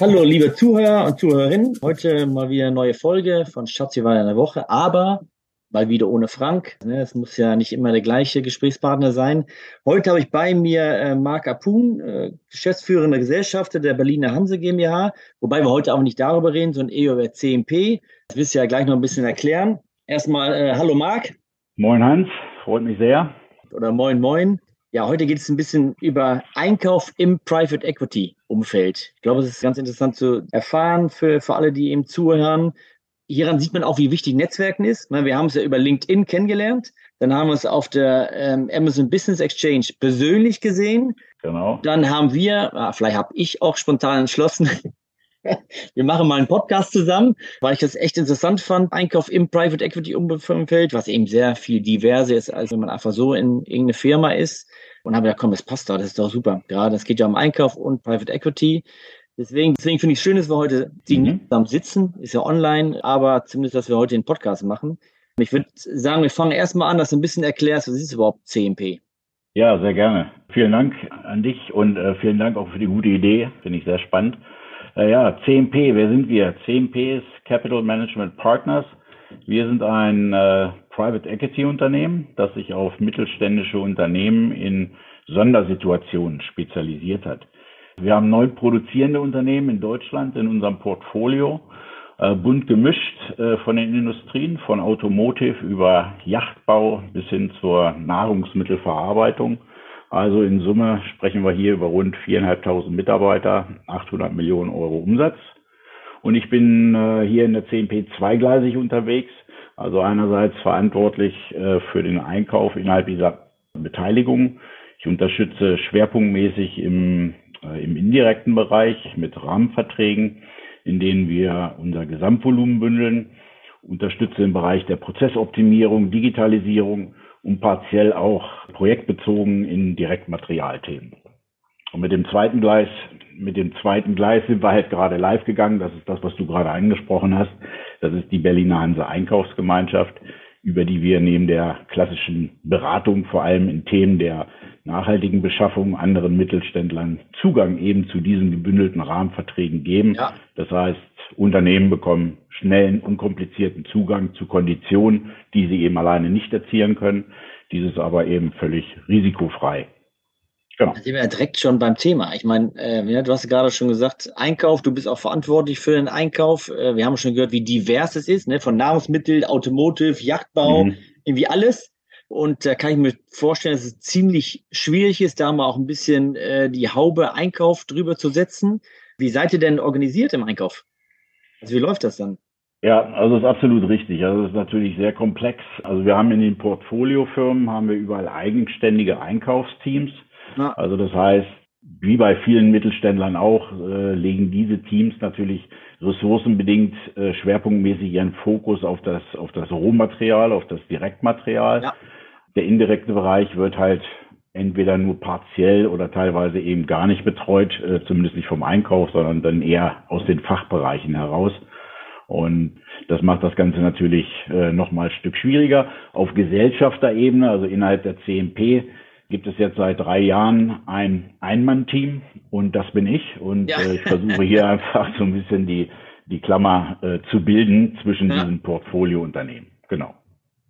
Hallo, liebe Zuhörer und Zuhörerinnen. Heute mal wieder eine neue Folge von Schatzi war in der Woche, aber mal wieder ohne Frank. Ne, es muss ja nicht immer der gleiche Gesprächspartner sein. Heute habe ich bei mir äh, Marc Apun, äh, geschäftsführender Gesellschafter der Berliner Hanse GmbH, wobei wir heute auch nicht darüber reden, sondern eher über CMP. Das wirst du ja gleich noch ein bisschen erklären. Erstmal, äh, hallo Marc. Moin Hans, freut mich sehr. Oder moin moin. Ja, heute geht es ein bisschen über Einkauf im Private Equity Umfeld. Ich glaube, es ist ganz interessant zu erfahren für, für alle, die eben zuhören. Hieran sieht man auch, wie wichtig Netzwerken ist. Wir haben es ja über LinkedIn kennengelernt. Dann haben wir es auf der ähm, Amazon Business Exchange persönlich gesehen. Genau. Dann haben wir, ah, vielleicht habe ich auch spontan entschlossen, wir machen mal einen Podcast zusammen, weil ich das echt interessant fand. Einkauf im Private Equity Umfeld, was eben sehr viel diverser ist, als wenn man einfach so in irgendeine Firma ist. Und habe gedacht, komm, das passt doch, das ist doch super. Gerade es geht ja um Einkauf und Private Equity. Deswegen, deswegen finde ich es schön, dass wir heute die mhm. zusammen sitzen. Ist ja online, aber zumindest, dass wir heute den Podcast machen. Ich würde sagen, wir fangen erstmal an, dass du ein bisschen erklärst, was ist überhaupt CMP? Ja, sehr gerne. Vielen Dank an dich und äh, vielen Dank auch für die gute Idee. Finde ich sehr spannend. Äh, ja, CMP, wer sind wir? CMP ist Capital Management Partners. Wir sind ein äh, Private Equity Unternehmen, das sich auf mittelständische Unternehmen in Sondersituationen spezialisiert hat. Wir haben neun produzierende Unternehmen in Deutschland in unserem Portfolio, äh, bunt gemischt äh, von den Industrien, von Automotive über Yachtbau bis hin zur Nahrungsmittelverarbeitung. Also in Summe sprechen wir hier über rund 4.500 Mitarbeiter, 800 Millionen Euro Umsatz. Und ich bin äh, hier in der CMP zweigleisig unterwegs. Also einerseits verantwortlich äh, für den Einkauf innerhalb dieser Beteiligung. Ich unterstütze schwerpunktmäßig im äh, im indirekten Bereich mit Rahmenverträgen, in denen wir unser Gesamtvolumen bündeln, unterstütze im Bereich der Prozessoptimierung, Digitalisierung und partiell auch projektbezogen in Direktmaterialthemen. Und mit dem zweiten Gleis, mit dem zweiten Gleis sind wir halt gerade live gegangen. Das ist das, was du gerade angesprochen hast. Das ist die Berliner Hanse Einkaufsgemeinschaft, über die wir neben der klassischen Beratung vor allem in Themen der nachhaltigen Beschaffung anderen Mittelständlern Zugang eben zu diesen gebündelten Rahmenverträgen geben. Ja. Das heißt, Unternehmen bekommen schnellen, unkomplizierten Zugang zu Konditionen, die sie eben alleine nicht erzielen können. Dieses aber eben völlig risikofrei. Genau. Da sind wir ja direkt schon beim Thema. Ich meine, äh, du hast gerade schon gesagt, Einkauf, du bist auch verantwortlich für den Einkauf. Äh, wir haben schon gehört, wie divers es ist, ne? von Nahrungsmittel, Automotive, Yachtbau, mhm. irgendwie alles. Und da kann ich mir vorstellen, dass es ziemlich schwierig ist, da mal auch ein bisschen äh, die Haube Einkauf drüber zu setzen. Wie seid ihr denn organisiert im Einkauf? Also wie läuft das dann? Ja, also das ist absolut richtig. Also es ist natürlich sehr komplex. Also wir haben in den Portfoliofirmen haben wir überall eigenständige Einkaufsteams. Ja. Also das heißt, wie bei vielen Mittelständlern auch, äh, legen diese Teams natürlich ressourcenbedingt äh, schwerpunktmäßig ihren Fokus auf das, auf das Rohmaterial, auf das Direktmaterial. Ja. Der indirekte Bereich wird halt entweder nur partiell oder teilweise eben gar nicht betreut, äh, zumindest nicht vom Einkauf, sondern dann eher aus den Fachbereichen heraus. Und das macht das Ganze natürlich äh, nochmal ein Stück schwieriger. Auf Gesellschafterebene, also innerhalb der CMP, gibt es jetzt seit drei Jahren ein Ein-Mann-Team und das bin ich. Und ja. äh, ich versuche hier einfach so ein bisschen die, die Klammer äh, zu bilden zwischen ja. diesen Portfoliounternehmen. Genau.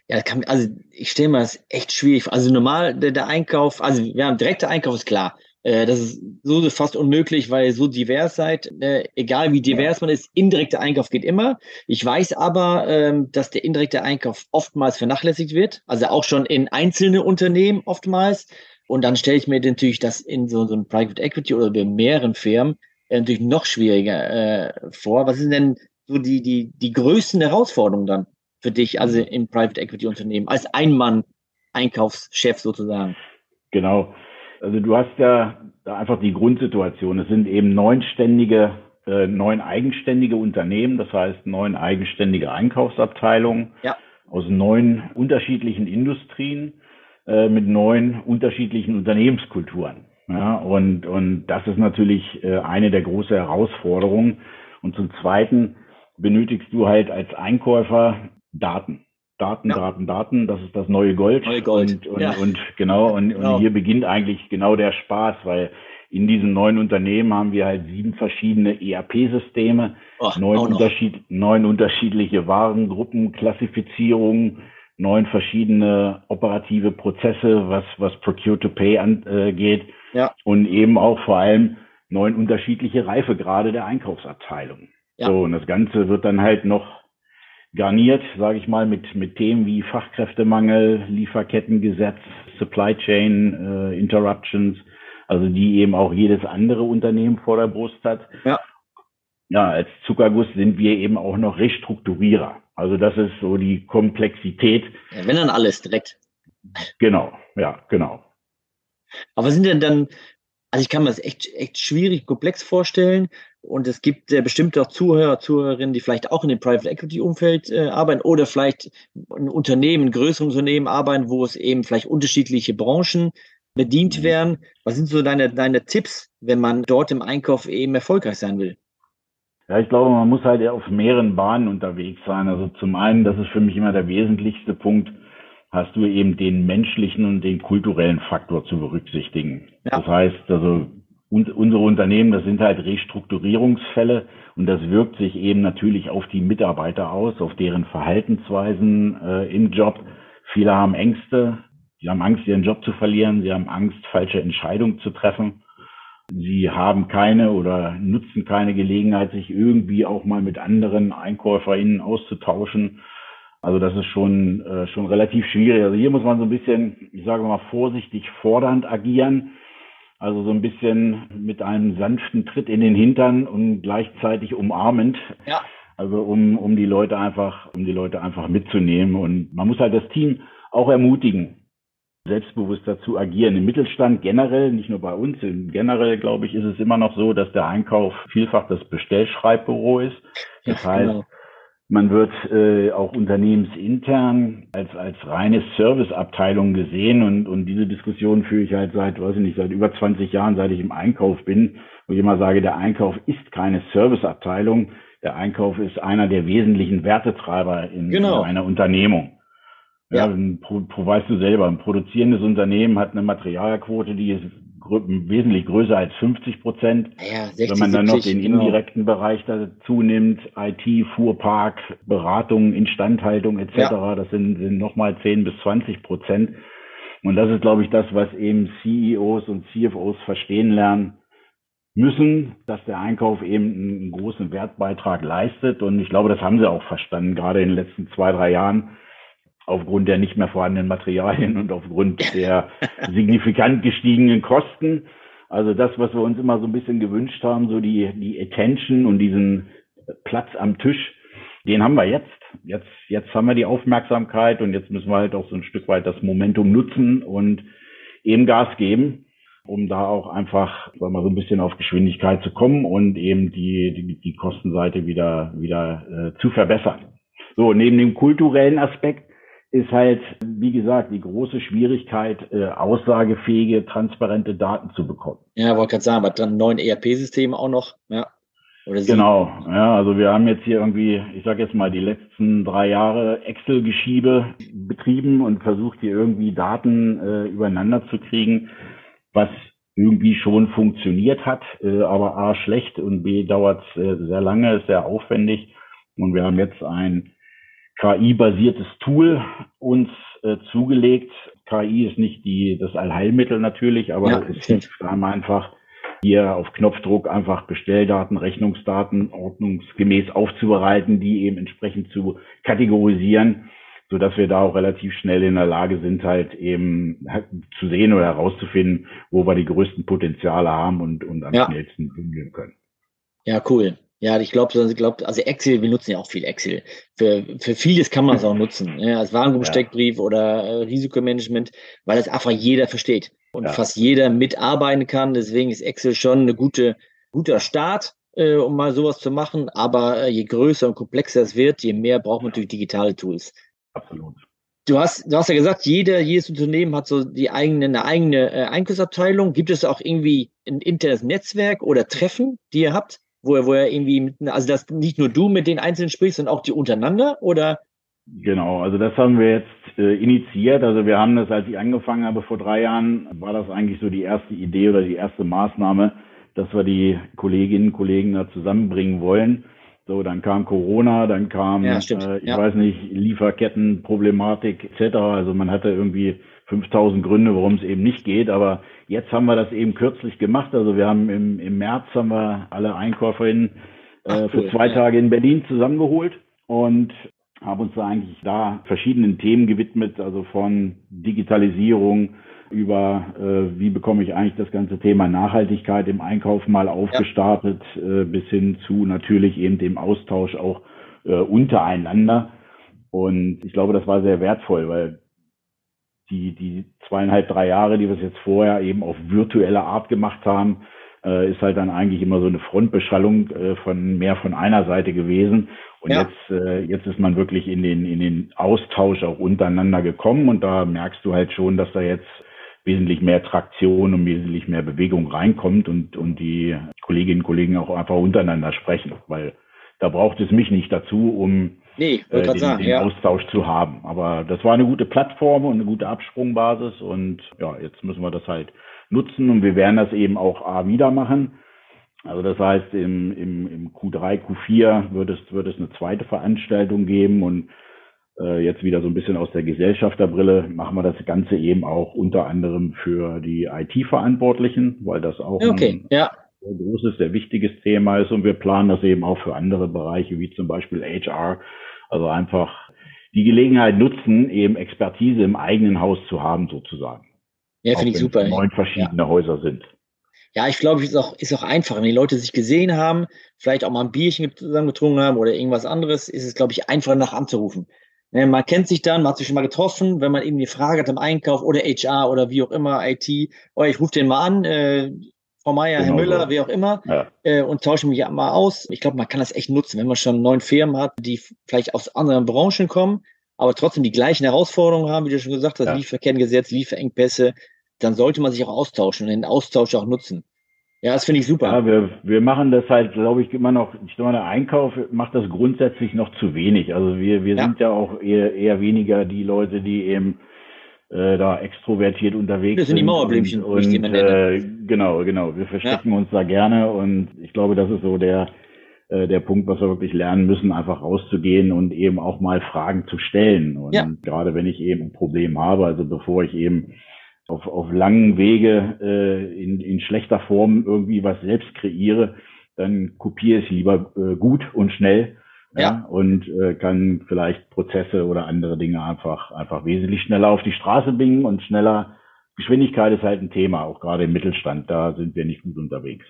Ja, kann, also ich stelle mir das echt schwierig vor. Also normal der, der Einkauf, also wir haben direkter Einkauf ist klar. Äh, das ist so fast unmöglich, weil ihr so divers seid. Äh, egal wie divers man ist, indirekter Einkauf geht immer. Ich weiß aber, ähm, dass der indirekte Einkauf oftmals vernachlässigt wird. Also auch schon in einzelne Unternehmen oftmals. Und dann stelle ich mir natürlich das in so, so einem Private Equity oder bei mehreren Firmen äh, natürlich noch schwieriger äh, vor. Was sind denn so die, die, die größten Herausforderungen dann? Für dich, also im Private Equity Unternehmen, als Einmann-Einkaufschef sozusagen? Genau. Also du hast ja da einfach die Grundsituation. Es sind eben neunständige, äh, neun eigenständige Unternehmen, das heißt neun eigenständige Einkaufsabteilungen ja. aus neun unterschiedlichen Industrien äh, mit neun unterschiedlichen Unternehmenskulturen. Ja, und, und das ist natürlich äh, eine der großen Herausforderungen. Und zum Zweiten benötigst du halt als Einkäufer Daten. Daten, ja. Daten, Daten, das ist das neue Gold. Neue Gold. Und, und, ja. und genau, und, genau. und hier beginnt eigentlich genau der Spaß, weil in diesen neuen Unternehmen haben wir halt sieben verschiedene ERP-Systeme, neun, Unterschied, neun unterschiedliche Warengruppen, Klassifizierungen, neun verschiedene operative Prozesse, was, was Procure to Pay angeht. Äh, ja. Und eben auch vor allem neun unterschiedliche Reifegrade der Einkaufsabteilung. Ja. So, und das Ganze wird dann halt noch garniert, sage ich mal, mit, mit Themen wie Fachkräftemangel, Lieferkettengesetz, Supply Chain äh, Interruptions, also die eben auch jedes andere Unternehmen vor der Brust hat. Ja. Ja, als Zuckerguss sind wir eben auch noch Restrukturierer. Also das ist so die Komplexität. Ja, wenn dann alles direkt. Genau, ja, genau. Aber sind denn dann, also ich kann mir das echt, echt schwierig, komplex vorstellen. Und es gibt äh, bestimmt auch Zuhörer, Zuhörerinnen, die vielleicht auch in dem Private Equity Umfeld äh, arbeiten oder vielleicht ein Unternehmen, ein größeres Unternehmen arbeiten, wo es eben vielleicht unterschiedliche Branchen bedient mhm. werden. Was sind so deine, deine Tipps, wenn man dort im Einkauf eben erfolgreich sein will? Ja, ich glaube, man muss halt auf mehreren Bahnen unterwegs sein. Also zum einen, das ist für mich immer der wesentlichste Punkt, hast du eben den menschlichen und den kulturellen Faktor zu berücksichtigen. Ja. Das heißt, also und unsere Unternehmen, das sind halt Restrukturierungsfälle und das wirkt sich eben natürlich auf die Mitarbeiter aus, auf deren Verhaltensweisen äh, im Job. Viele haben Ängste, Sie haben Angst, ihren Job zu verlieren. Sie haben Angst, falsche Entscheidungen zu treffen. Sie haben keine oder nutzen keine Gelegenheit, sich irgendwie auch mal mit anderen EinkäuferInnen auszutauschen. Also das ist schon, äh, schon relativ schwierig. Also hier muss man so ein bisschen, ich sage mal, vorsichtig fordernd agieren. Also so ein bisschen mit einem sanften Tritt in den Hintern und gleichzeitig umarmend. Ja. Also um, um die Leute einfach, um die Leute einfach mitzunehmen. Und man muss halt das Team auch ermutigen selbstbewusster zu agieren. Im Mittelstand generell, nicht nur bei uns, generell glaube ich, ist es immer noch so, dass der Einkauf vielfach das Bestellschreibbüro ist. Das ja, heißt, genau. Man wird äh, auch unternehmensintern als, als reine Serviceabteilung gesehen und, und diese Diskussion führe ich halt seit, weiß ich nicht, seit über 20 Jahren, seit ich im Einkauf bin, wo ich immer sage, der Einkauf ist keine Serviceabteilung. Der Einkauf ist einer der wesentlichen Wertetreiber in, genau. in einer Unternehmung. Ja, ja pro, pro, weißt du selber, ein produzierendes Unternehmen hat eine Materialquote, die ist wesentlich größer als 50 Prozent. Ja, 60, Wenn man dann 70, noch den genau. indirekten Bereich dazu nimmt, IT, Fuhrpark, Beratung, Instandhaltung etc., ja. das sind, sind nochmal 10 bis 20 Prozent. Und das ist, glaube ich, das, was eben CEOs und CFOs verstehen lernen müssen, dass der Einkauf eben einen großen Wertbeitrag leistet. Und ich glaube, das haben sie auch verstanden, gerade in den letzten zwei, drei Jahren aufgrund der nicht mehr vorhandenen Materialien und aufgrund der signifikant gestiegenen Kosten. Also das, was wir uns immer so ein bisschen gewünscht haben, so die, die Attention und diesen Platz am Tisch, den haben wir jetzt. Jetzt, jetzt haben wir die Aufmerksamkeit und jetzt müssen wir halt auch so ein Stück weit das Momentum nutzen und eben Gas geben, um da auch einfach, sagen wir, so ein bisschen auf Geschwindigkeit zu kommen und eben die, die, die Kostenseite wieder, wieder äh, zu verbessern. So, neben dem kulturellen Aspekt ist halt, wie gesagt, die große Schwierigkeit, äh, aussagefähige, transparente Daten zu bekommen. Ja, wollte gerade sagen, aber dann neuen ERP-System auch noch, ja. Genau, ja, also wir haben jetzt hier irgendwie, ich sage jetzt mal, die letzten drei Jahre Excel-Geschiebe betrieben und versucht hier irgendwie Daten äh, übereinander zu kriegen, was irgendwie schon funktioniert hat, äh, aber A schlecht und B dauert äh, sehr lange, ist sehr aufwendig. Und wir haben jetzt ein KI-basiertes Tool uns äh, zugelegt. KI ist nicht die, das Allheilmittel natürlich, aber ja, es hilft einem einfach, hier auf Knopfdruck einfach Bestelldaten, Rechnungsdaten ordnungsgemäß aufzubereiten, die eben entsprechend zu kategorisieren, so dass wir da auch relativ schnell in der Lage sind, halt eben zu sehen oder herauszufinden, wo wir die größten Potenziale haben und, und am ja. schnellsten bündeln können. Ja, cool. Ja, ich glaube, also, glaub, also Excel, wir nutzen ja auch viel Excel. Für, für vieles kann man es auch nutzen, ja, als Warengruppensteckbrief ja. oder äh, Risikomanagement, weil es einfach jeder versteht und ja. fast jeder mitarbeiten kann. Deswegen ist Excel schon eine gute, guter Start, äh, um mal sowas zu machen. Aber äh, je größer und komplexer es wird, je mehr braucht man natürlich digitale Tools. Absolut. Du hast, du hast ja gesagt, jeder, jedes Unternehmen hat so die eigene, eine eigene äh, Einkaufsabteilung. Gibt es auch irgendwie ein internes Netzwerk oder Treffen, die ihr habt? Wo er, wo er irgendwie, mit, also dass nicht nur du mit den Einzelnen sprichst, sondern auch die untereinander oder Genau, also das haben wir jetzt äh, initiiert. Also wir haben das, als ich angefangen habe vor drei Jahren, war das eigentlich so die erste Idee oder die erste Maßnahme, dass wir die Kolleginnen und Kollegen da zusammenbringen wollen. So, dann kam Corona, dann kam, ja, äh, ich ja. weiß nicht, Lieferkettenproblematik etc. Also man hatte irgendwie 5000 Gründe, warum es eben nicht geht. Aber jetzt haben wir das eben kürzlich gemacht. Also wir haben im, im März haben wir alle Einkäuferinnen äh, für zwei Tage in Berlin zusammengeholt und haben uns da eigentlich da verschiedenen Themen gewidmet, also von Digitalisierung über äh, wie bekomme ich eigentlich das ganze Thema Nachhaltigkeit im Einkauf mal aufgestartet, ja. äh, bis hin zu natürlich eben dem Austausch auch äh, untereinander. Und ich glaube, das war sehr wertvoll, weil die, die zweieinhalb, drei Jahre, die wir es jetzt vorher eben auf virtuelle Art gemacht haben, äh, ist halt dann eigentlich immer so eine Frontbeschallung äh, von mehr von einer Seite gewesen. Und ja. jetzt, äh, jetzt ist man wirklich in den, in den Austausch auch untereinander gekommen und da merkst du halt schon, dass da jetzt wesentlich mehr Traktion und wesentlich mehr Bewegung reinkommt und, und die Kolleginnen und Kollegen auch einfach untereinander sprechen, weil da braucht es mich nicht dazu, um nee, äh, den, sagen, den ja. Austausch zu haben. Aber das war eine gute Plattform und eine gute Absprungbasis und ja, jetzt müssen wir das halt nutzen und wir werden das eben auch A wieder machen. Also das heißt, im, im, im Q3, Q4 wird es, wird es eine zweite Veranstaltung geben und äh, jetzt wieder so ein bisschen aus der Gesellschafterbrille machen wir das Ganze eben auch unter anderem für die IT-Verantwortlichen, weil das auch okay, ein ja. sehr großes, sehr wichtiges Thema ist und wir planen das eben auch für andere Bereiche wie zum Beispiel HR. Also einfach die Gelegenheit nutzen, eben Expertise im eigenen Haus zu haben sozusagen. Ja, finde ich super. Neun verschiedene ja. Häuser sind. Ja, ich glaube, es ist auch, ist auch einfacher. Wenn die Leute sich gesehen haben, vielleicht auch mal ein Bierchen zusammen getrunken haben oder irgendwas anderes, ist es, glaube ich, einfacher nach anzurufen. Ne, man kennt sich dann, man hat sich schon mal getroffen, wenn man eben eine Frage hat im Einkauf oder HR oder wie auch immer, IT, oh, ich rufe den mal an, äh, Frau Meier, genau Herr Müller, so. wie auch immer, ja. äh, und tausche mich mal aus. Ich glaube, man kann das echt nutzen, wenn man schon neun Firmen hat, die vielleicht aus anderen Branchen kommen, aber trotzdem die gleichen Herausforderungen haben, wie du schon gesagt hast, ja. Lieferkettengesetz, Lieferengpässe, dann sollte man sich auch austauschen und den Austausch auch nutzen. Ja, das finde ich super. Ja, wir, wir machen das halt, glaube ich, immer noch, ich glaube, der Einkauf macht das grundsätzlich noch zu wenig. Also wir, wir ja. sind ja auch eher, eher weniger die Leute, die eben äh, da extrovertiert unterwegs das sind. Das sind die Mauerblümchen, und, und, äh, Genau, genau. Wir verstecken ja. uns da gerne und ich glaube, das ist so der, äh, der Punkt, was wir wirklich lernen müssen, einfach rauszugehen und eben auch mal Fragen zu stellen. Und ja. gerade wenn ich eben ein Problem habe, also bevor ich eben auf, auf langen Wege äh, in, in schlechter Form irgendwie was selbst kreiere, dann kopiere ich lieber äh, gut und schnell ja. ja und äh, kann vielleicht Prozesse oder andere Dinge einfach einfach wesentlich schneller auf die Straße bringen und schneller Geschwindigkeit ist halt ein Thema, auch gerade im Mittelstand, da sind wir nicht gut unterwegs.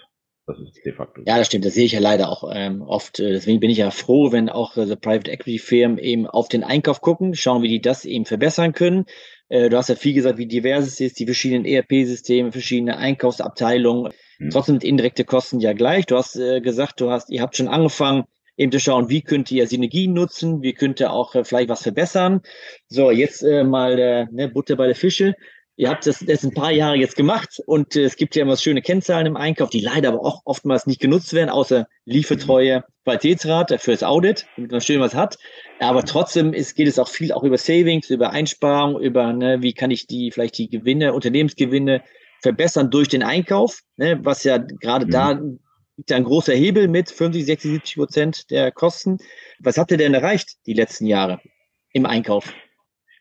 Das ist de facto. Ja, das stimmt. Das sehe ich ja leider auch ähm, oft. Äh, deswegen bin ich ja froh, wenn auch äh, Private Equity Firmen eben auf den Einkauf gucken, schauen, wie die das eben verbessern können. Äh, du hast ja viel gesagt, wie divers es ist, die verschiedenen ERP-Systeme, verschiedene Einkaufsabteilungen. Hm. Trotzdem sind indirekte Kosten ja gleich. Du hast äh, gesagt, du hast, ihr habt schon angefangen, eben zu schauen, wie könnt ihr Synergien nutzen, wie könnt ihr auch äh, vielleicht was verbessern. So, jetzt äh, mal äh, ne, Butter bei der Fische. Ihr habt das, das ein paar Jahre jetzt gemacht und äh, es gibt ja immer schöne Kennzahlen im Einkauf, die leider aber auch oftmals nicht genutzt werden, außer Liefertreue, Qualitätsrat fürs Audit, damit man schön was hat. Aber trotzdem ist, geht es auch viel auch über Savings, über Einsparung, über ne, wie kann ich die vielleicht die Gewinne, Unternehmensgewinne verbessern durch den Einkauf, ne, was ja gerade mhm. da liegt ein großer Hebel mit 50, 60, 70 Prozent der Kosten. Was habt ihr denn erreicht die letzten Jahre im Einkauf?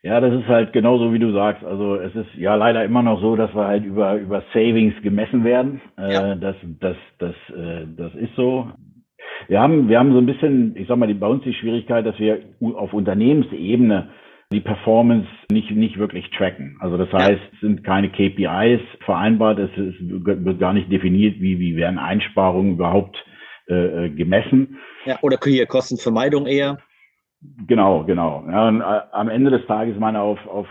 Ja, das ist halt genauso wie du sagst. Also es ist ja leider immer noch so, dass wir halt über über Savings gemessen werden. Äh, ja. Äh, das das das äh, das ist so. Wir haben wir haben so ein bisschen, ich sag mal, die, bei uns die Schwierigkeit, dass wir auf Unternehmensebene die Performance nicht nicht wirklich tracken. Also das heißt, es sind keine KPIs vereinbart, es, ist, wird gar nicht definiert, wie wie werden Einsparungen überhaupt äh, äh gemessen. Ja, oder hier Kostenvermeidung eher. Genau, genau. Ja, und äh, am Ende des Tages meine auf, auf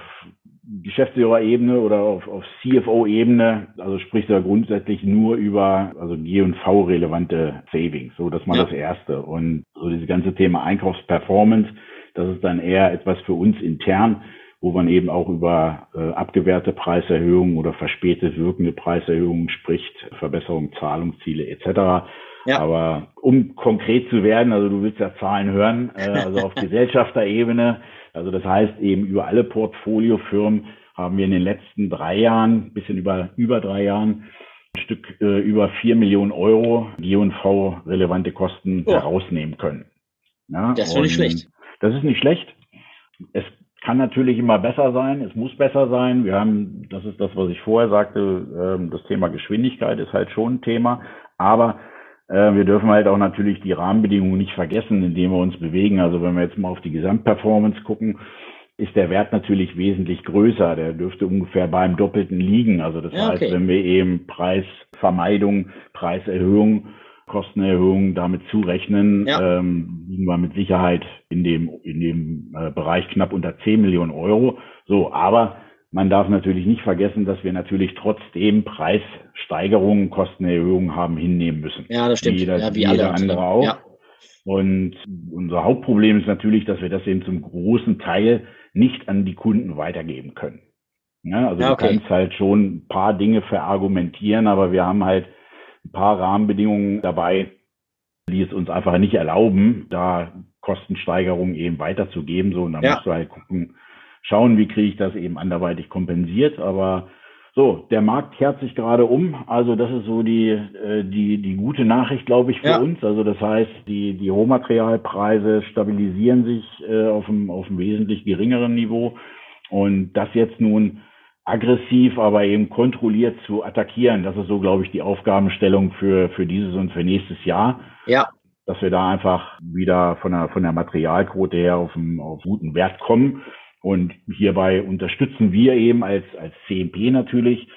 Geschäftsführerebene oder auf, auf CFO-Ebene, also spricht er grundsätzlich nur über also G&V-relevante Savings. So, das war ja. das Erste. Und so dieses ganze Thema Einkaufsperformance, das ist dann eher etwas für uns intern, wo man eben auch über äh, abgewehrte Preiserhöhungen oder verspätet wirkende Preiserhöhungen spricht, Verbesserung Zahlungsziele etc. Ja. Aber um konkret zu werden, also du willst ja Zahlen hören, äh, also auf Gesellschafterebene, also das heißt eben über alle Portfoliofirmen haben wir in den letzten drei Jahren, bisschen über, über drei Jahren, ein Stück äh, über vier Millionen Euro G&V-relevante Kosten oh. herausnehmen können. Ja, das ist nicht schlecht. Das ist nicht schlecht. Es kann natürlich immer besser sein, es muss besser sein. Wir haben, das ist das, was ich vorher sagte, ähm, das Thema Geschwindigkeit ist halt schon ein Thema, aber äh, wir dürfen halt auch natürlich die Rahmenbedingungen nicht vergessen, in denen wir uns bewegen. Also wenn wir jetzt mal auf die Gesamtperformance gucken, ist der Wert natürlich wesentlich größer. Der dürfte ungefähr beim Doppelten liegen. Also das okay. heißt, wenn wir eben Preisvermeidung, Preiserhöhung, Kostenerhöhung damit zurechnen, ja. ähm, liegen wir mit Sicherheit in dem, in dem äh, Bereich knapp unter 10 Millionen Euro. So, aber man darf natürlich nicht vergessen, dass wir natürlich trotzdem Preissteigerungen, Kostenerhöhungen haben hinnehmen müssen. Ja, das stimmt. Jeder, ja, wie jeder andere auch. Ja. Und unser Hauptproblem ist natürlich, dass wir das eben zum großen Teil nicht an die Kunden weitergeben können. Ja, also ja, okay. du kannst halt schon ein paar Dinge verargumentieren, aber wir haben halt ein paar Rahmenbedingungen dabei, die es uns einfach nicht erlauben, da Kostensteigerungen eben weiterzugeben. So, und dann ja. musst du halt gucken, schauen, wie kriege ich das eben anderweitig kompensiert. Aber so, der Markt kehrt sich gerade um. Also das ist so die, äh, die, die gute Nachricht, glaube ich, für ja. uns. Also das heißt, die, die Rohmaterialpreise stabilisieren sich äh, auf, einem, auf einem wesentlich geringeren Niveau. Und das jetzt nun aggressiv, aber eben kontrolliert zu attackieren, das ist so, glaube ich, die Aufgabenstellung für, für dieses und für nächstes Jahr. Ja. Dass wir da einfach wieder von der, von der Materialquote her auf einen, auf guten Wert kommen und hierbei unterstützen wir eben als, als CMP natürlich,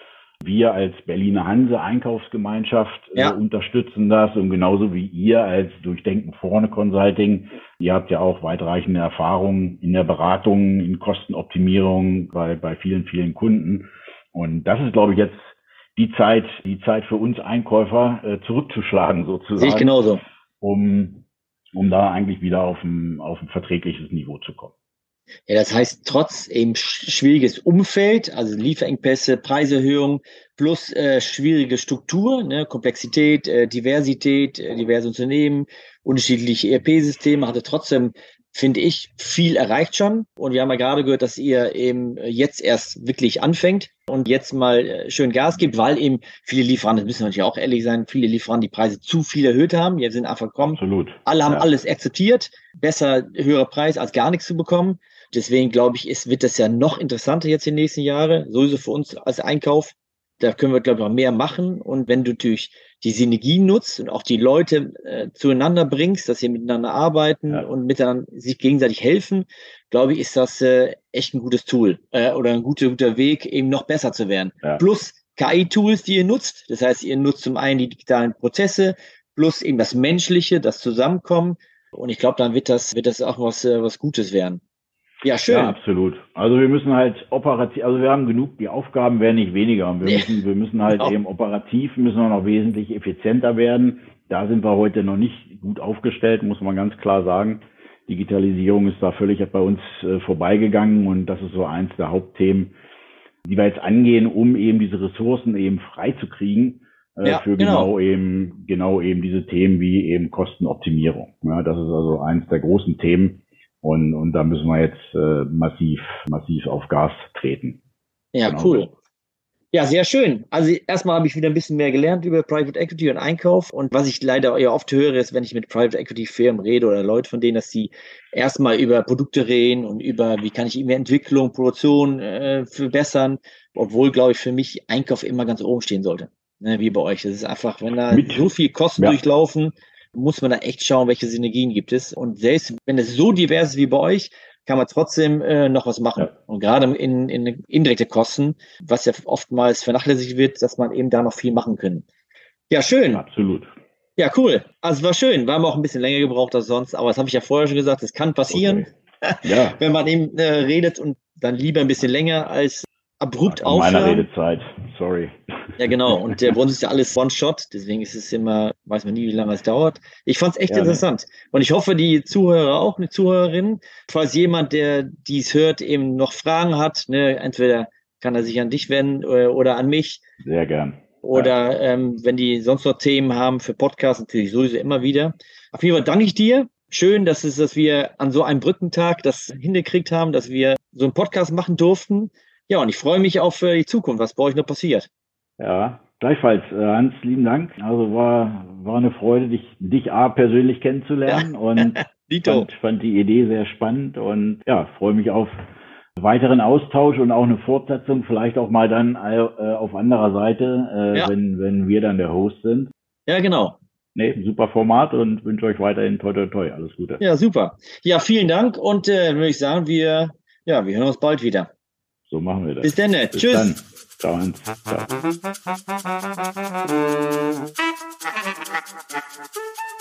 wir als Berliner Hanse Einkaufsgemeinschaft äh, ja. äh, unterstützen das und genauso wie ihr als Durchdenken vorne Consulting. Ihr habt ja auch weitreichende Erfahrungen in der Beratung, in Kostenoptimierung bei, bei vielen, vielen Kunden. Und das ist, glaube ich, jetzt die Zeit, die Zeit für uns Einkäufer äh, zurückzuschlagen sozusagen. Sehe ich genauso. Um, um da eigentlich wieder auf ein, auf ein verträgliches Niveau zu kommen. Ja, das heißt, trotz eben schwieriges Umfeld, also Lieferengpässe, Preiserhöhungen plus äh, schwierige Struktur, ne, Komplexität, äh, Diversität, äh, diverse Unternehmen, unterschiedliche ERP-Systeme, hatte trotzdem, finde ich, viel erreicht schon. Und wir haben ja gerade gehört, dass ihr eben jetzt erst wirklich anfängt und jetzt mal äh, schön Gas gibt, weil eben viele Lieferanten, das müssen wir natürlich auch ehrlich sein, viele Lieferanten die Preise zu viel erhöht haben. Wir sind einfach gekommen. Absolut. Alle haben ja. alles akzeptiert. Besser höherer Preis als gar nichts zu bekommen. Deswegen glaube ich, ist, wird das ja noch interessanter jetzt in den nächsten Jahren, sowieso für uns als Einkauf. Da können wir, glaube ich, noch mehr machen. Und wenn du natürlich die Synergien nutzt und auch die Leute äh, zueinander bringst, dass sie miteinander arbeiten ja. und miteinander sich gegenseitig helfen, glaube ich, ist das äh, echt ein gutes Tool äh, oder ein guter, guter Weg, eben noch besser zu werden. Ja. Plus KI-Tools, die ihr nutzt. Das heißt, ihr nutzt zum einen die digitalen Prozesse, plus eben das Menschliche, das Zusammenkommen. Und ich glaube, dann wird das, wird das auch was, äh, was Gutes werden. Ja, schön. Ja, absolut. Also wir müssen halt operativ, also wir haben genug, die Aufgaben werden nicht weniger. wir müssen, wir müssen halt genau. eben operativ, müssen wir noch wesentlich effizienter werden. Da sind wir heute noch nicht gut aufgestellt, muss man ganz klar sagen. Digitalisierung ist da völlig bei uns äh, vorbeigegangen und das ist so eins der Hauptthemen, die wir jetzt angehen, um eben diese Ressourcen eben freizukriegen äh, ja, für genau. genau. eben genau eben diese Themen wie eben Kostenoptimierung. Ja, das ist also eins der großen Themen, und, und da müssen wir jetzt äh, massiv, massiv auf Gas treten. Ja, genau. cool. Ja, sehr schön. Also erstmal habe ich wieder ein bisschen mehr gelernt über Private Equity und Einkauf. Und was ich leider eher oft höre, ist, wenn ich mit Private Equity Firmen rede oder Leute von denen, dass sie erstmal über Produkte reden und über, wie kann ich irgendwie Entwicklung, Produktion äh, verbessern. Obwohl, glaube ich, für mich Einkauf immer ganz oben stehen sollte. Ne, wie bei euch. Das ist einfach, wenn da mit, so viel Kosten ja. durchlaufen, muss man da echt schauen, welche Synergien gibt es. Und selbst wenn es so divers ist wie bei euch, kann man trotzdem äh, noch was machen. Ja. Und gerade in, in indirekte Kosten, was ja oftmals vernachlässigt wird, dass man eben da noch viel machen können. Ja, schön. Absolut. Ja, cool. Also war schön. Wir haben auch ein bisschen länger gebraucht als sonst, aber das habe ich ja vorher schon gesagt, das kann passieren. Okay. Ja. wenn man eben äh, redet und dann lieber ein bisschen länger als abrupt aufhören. Meiner Redezeit, sorry. Ja, genau. Und der bei uns ist ja alles One-Shot, deswegen ist es immer, weiß man nie, wie lange es dauert. Ich fand es echt ja, interessant. Ne? Und ich hoffe, die Zuhörer auch, eine Zuhörerin, falls jemand, der dies hört, eben noch Fragen hat, ne, entweder kann er sich an dich wenden oder, äh, oder an mich. Sehr gern. oder ja. ähm, wenn die sonst noch Themen haben für Podcasts, natürlich sowieso immer wieder. Auf jeden Fall danke ich dir. Schön, dass es, dass wir an so einem Brückentag das hingekriegt haben, dass wir so einen Podcast machen durften. Ja, und ich freue mich auf äh, die Zukunft, was bei euch noch passiert. Ja, gleichfalls. Äh, Hans, lieben Dank. Also war, war eine Freude, dich, dich A persönlich kennenzulernen ja. und fand, fand die Idee sehr spannend und ja, freue mich auf weiteren Austausch und auch eine Fortsetzung, vielleicht auch mal dann äh, auf anderer Seite, äh, ja. wenn, wenn wir dann der Host sind. Ja, genau. Nee, super Format und wünsche euch weiterhin toi toi toi. Alles Gute. Ja, super. Ja, vielen Dank und äh, würde ich sagen, wir, ja, wir hören uns bald wieder. So machen wir das. Bis dann. Bis Tschüss. Dann. Ciao. Hans. Ciao.